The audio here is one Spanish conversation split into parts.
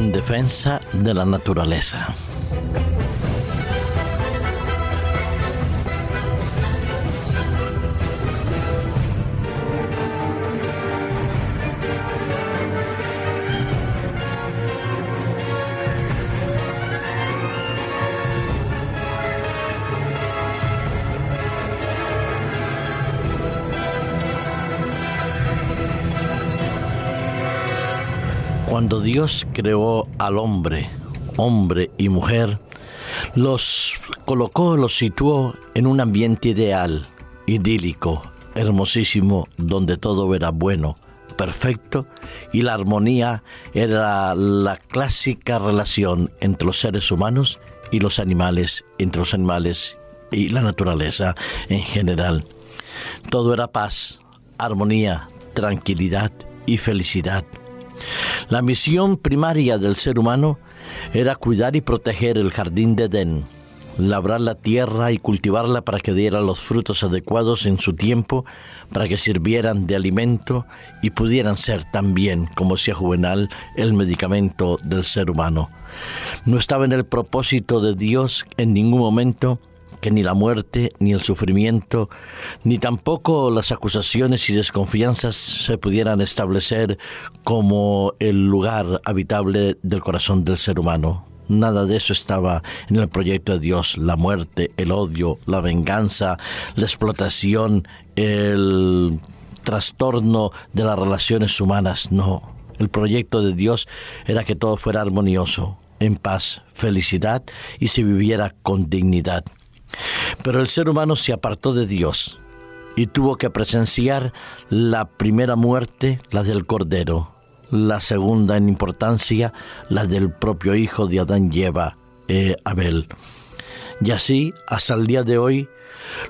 en defensa de la naturaleza. Cuando Dios creó al hombre, hombre y mujer, los colocó, los situó en un ambiente ideal, idílico, hermosísimo, donde todo era bueno, perfecto y la armonía era la clásica relación entre los seres humanos y los animales, entre los animales y la naturaleza en general. Todo era paz, armonía, tranquilidad y felicidad. La misión primaria del ser humano era cuidar y proteger el jardín de Edén, labrar la tierra y cultivarla para que diera los frutos adecuados en su tiempo, para que sirvieran de alimento y pudieran ser también, como decía Juvenal, el medicamento del ser humano. No estaba en el propósito de Dios en ningún momento que ni la muerte, ni el sufrimiento, ni tampoco las acusaciones y desconfianzas se pudieran establecer como el lugar habitable del corazón del ser humano. Nada de eso estaba en el proyecto de Dios. La muerte, el odio, la venganza, la explotación, el trastorno de las relaciones humanas. No. El proyecto de Dios era que todo fuera armonioso, en paz, felicidad y se viviera con dignidad. Pero el ser humano se apartó de Dios y tuvo que presenciar la primera muerte, la del Cordero, la segunda en importancia, la del propio hijo de Adán y Eva, eh, Abel. Y así, hasta el día de hoy,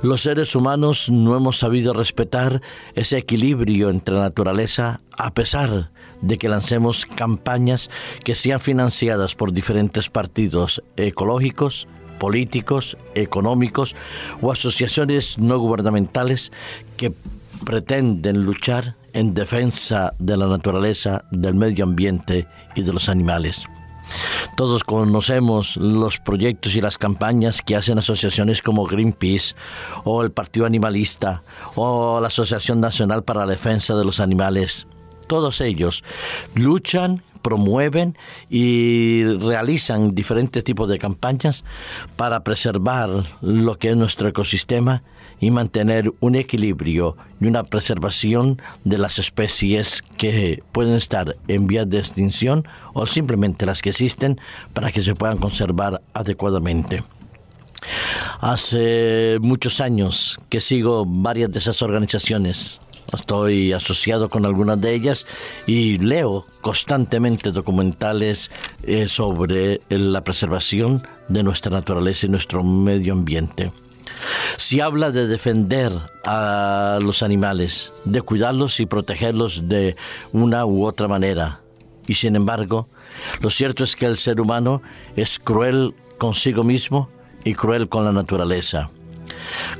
los seres humanos no hemos sabido respetar ese equilibrio entre naturaleza a pesar de que lancemos campañas que sean financiadas por diferentes partidos ecológicos, políticos, económicos o asociaciones no gubernamentales que pretenden luchar en defensa de la naturaleza, del medio ambiente y de los animales. Todos conocemos los proyectos y las campañas que hacen asociaciones como Greenpeace o el Partido Animalista o la Asociación Nacional para la Defensa de los Animales. Todos ellos luchan promueven y realizan diferentes tipos de campañas para preservar lo que es nuestro ecosistema y mantener un equilibrio y una preservación de las especies que pueden estar en vías de extinción o simplemente las que existen para que se puedan conservar adecuadamente. Hace muchos años que sigo varias de esas organizaciones Estoy asociado con algunas de ellas y leo constantemente documentales eh, sobre la preservación de nuestra naturaleza y nuestro medio ambiente. Si habla de defender a los animales, de cuidarlos y protegerlos de una u otra manera. Y sin embargo, lo cierto es que el ser humano es cruel consigo mismo y cruel con la naturaleza.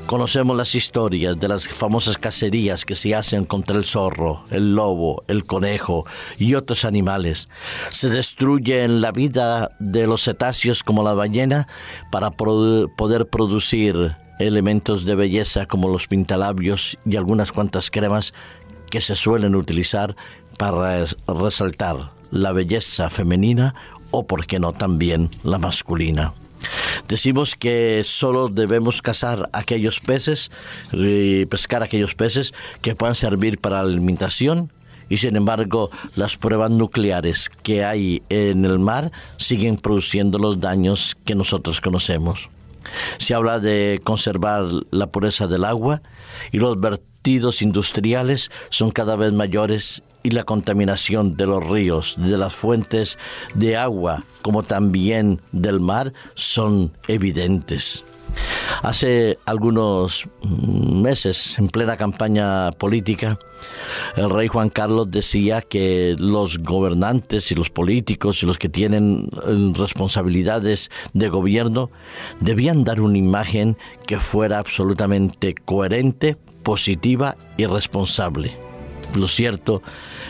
Conocemos las historias de las famosas cacerías que se hacen contra el zorro, el lobo, el conejo y otros animales. Se destruye en la vida de los cetáceos como la ballena para poder producir elementos de belleza como los pintalabios y algunas cuantas cremas que se suelen utilizar para resaltar la belleza femenina o, por qué no, también la masculina. Decimos que solo debemos cazar aquellos peces y pescar aquellos peces que puedan servir para alimentación y sin embargo las pruebas nucleares que hay en el mar siguen produciendo los daños que nosotros conocemos. Se habla de conservar la pureza del agua y los vertidos industriales son cada vez mayores y la contaminación de los ríos, de las fuentes de agua, como también del mar, son evidentes. Hace algunos meses, en plena campaña política, el rey Juan Carlos decía que los gobernantes y los políticos y los que tienen eh, responsabilidades de gobierno debían dar una imagen que fuera absolutamente coherente, positiva y responsable Lo cierto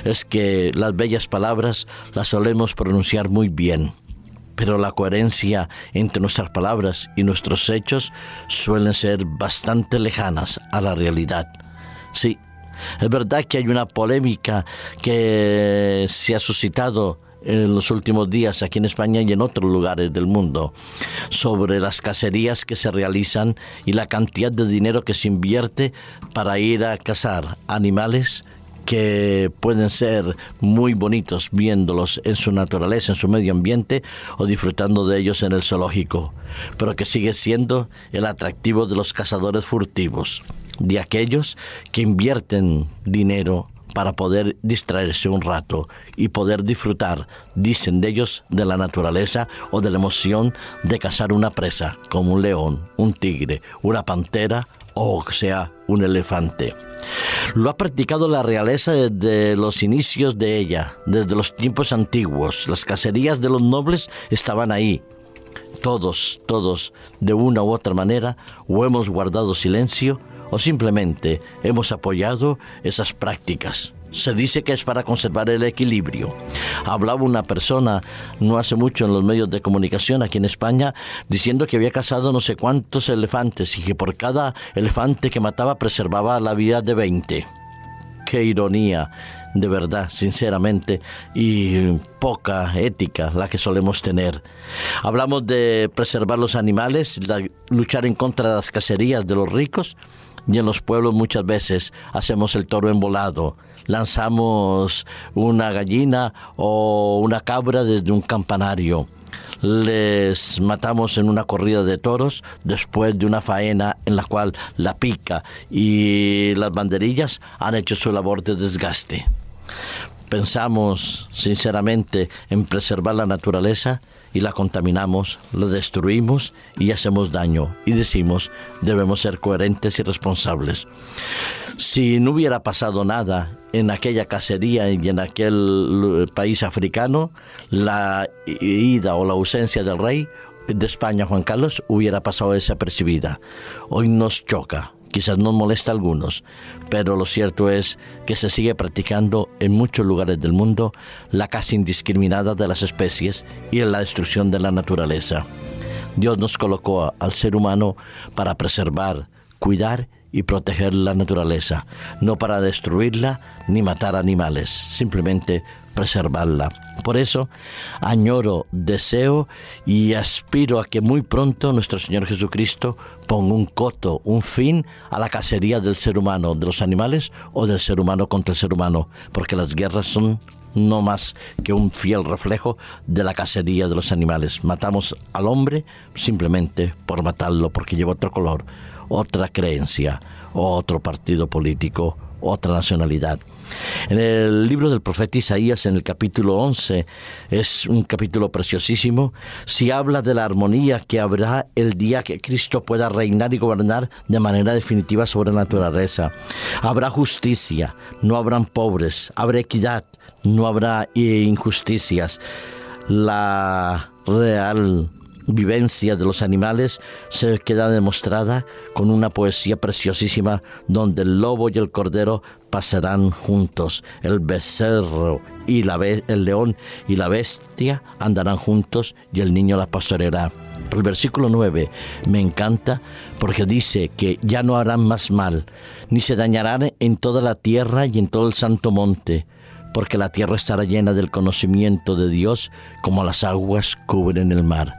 es que las bellas palabras las solemos pronunciar muy bien, pero la coherencia entre nuestras palabras y nuestros hechos suelen ser bastante lejanas a la realidad. Sí, es verdad que hay una polémica que se ha suscitado en los últimos días aquí en España y en otros lugares del mundo sobre las cacerías que se realizan y la cantidad de dinero que se invierte para ir a cazar animales que pueden ser muy bonitos viéndolos en su naturaleza, en su medio ambiente o disfrutando de ellos en el zoológico, pero que sigue siendo el atractivo de los cazadores furtivos, de aquellos que invierten dinero para poder distraerse un rato y poder disfrutar, dicen de ellos, de la naturaleza o de la emoción de cazar una presa, como un león, un tigre, una pantera o sea un elefante. Lo ha practicado la realeza desde los inicios de ella, desde los tiempos antiguos. Las cacerías de los nobles estaban ahí. Todos, todos, de una u otra manera, o hemos guardado silencio o simplemente hemos apoyado esas prácticas. Se dice que es para conservar el equilibrio. Hablaba una persona no hace mucho en los medios de comunicación aquí en España diciendo que había cazado no sé cuántos elefantes y que por cada elefante que mataba preservaba la vida de 20. Qué ironía, de verdad, sinceramente, y poca ética la que solemos tener. Hablamos de preservar los animales, luchar en contra de las cacerías de los ricos y en los pueblos muchas veces hacemos el toro envolado, lanzamos una gallina o una cabra desde un campanario. Les matamos en una corrida de toros después de una faena en la cual la pica y las banderillas han hecho su labor de desgaste. Pensamos sinceramente en preservar la naturaleza y la contaminamos, la destruimos y hacemos daño. Y decimos, debemos ser coherentes y responsables. Si no hubiera pasado nada en aquella cacería y en aquel país africano, la ida o la ausencia del rey de España, Juan Carlos, hubiera pasado desapercibida. Hoy nos choca quizás nos molesta a algunos, pero lo cierto es que se sigue practicando en muchos lugares del mundo la caza indiscriminada de las especies y la destrucción de la naturaleza. Dios nos colocó al ser humano para preservar, cuidar y proteger la naturaleza, no para destruirla ni matar animales, simplemente preservarla. Por eso añoro, deseo y aspiro a que muy pronto nuestro Señor Jesucristo ponga un coto, un fin a la cacería del ser humano, de los animales o del ser humano contra el ser humano, porque las guerras son no más que un fiel reflejo de la cacería de los animales. Matamos al hombre simplemente por matarlo, porque lleva otro color, otra creencia, otro partido político, otra nacionalidad. En el libro del profeta Isaías, en el capítulo 11, es un capítulo preciosísimo, si habla de la armonía que habrá el día que Cristo pueda reinar y gobernar de manera definitiva sobre la naturaleza. Habrá justicia, no habrán pobres, habrá equidad, no habrá injusticias. La real vivencia de los animales se queda demostrada con una poesía preciosísima donde el lobo y el cordero pasarán juntos, el becerro y el león y la bestia andarán juntos y el niño la pastoreará. El versículo 9 me encanta porque dice que ya no harán más mal, ni se dañarán en toda la tierra y en todo el santo monte porque la tierra estará llena del conocimiento de Dios como las aguas cubren el mar.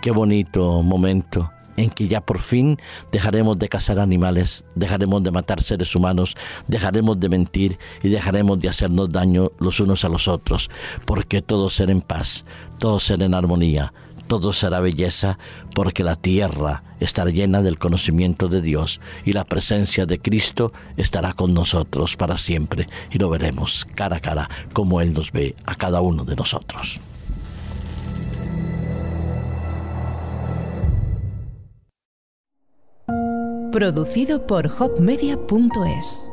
Qué bonito momento en que ya por fin dejaremos de cazar animales, dejaremos de matar seres humanos, dejaremos de mentir y dejaremos de hacernos daño los unos a los otros, porque todo será en paz, todo será en armonía, todo será belleza, porque la tierra estará llena del conocimiento de Dios y la presencia de Cristo estará con nosotros para siempre y lo veremos cara a cara como Él nos ve a cada uno de nosotros. Producido por hopmedia.es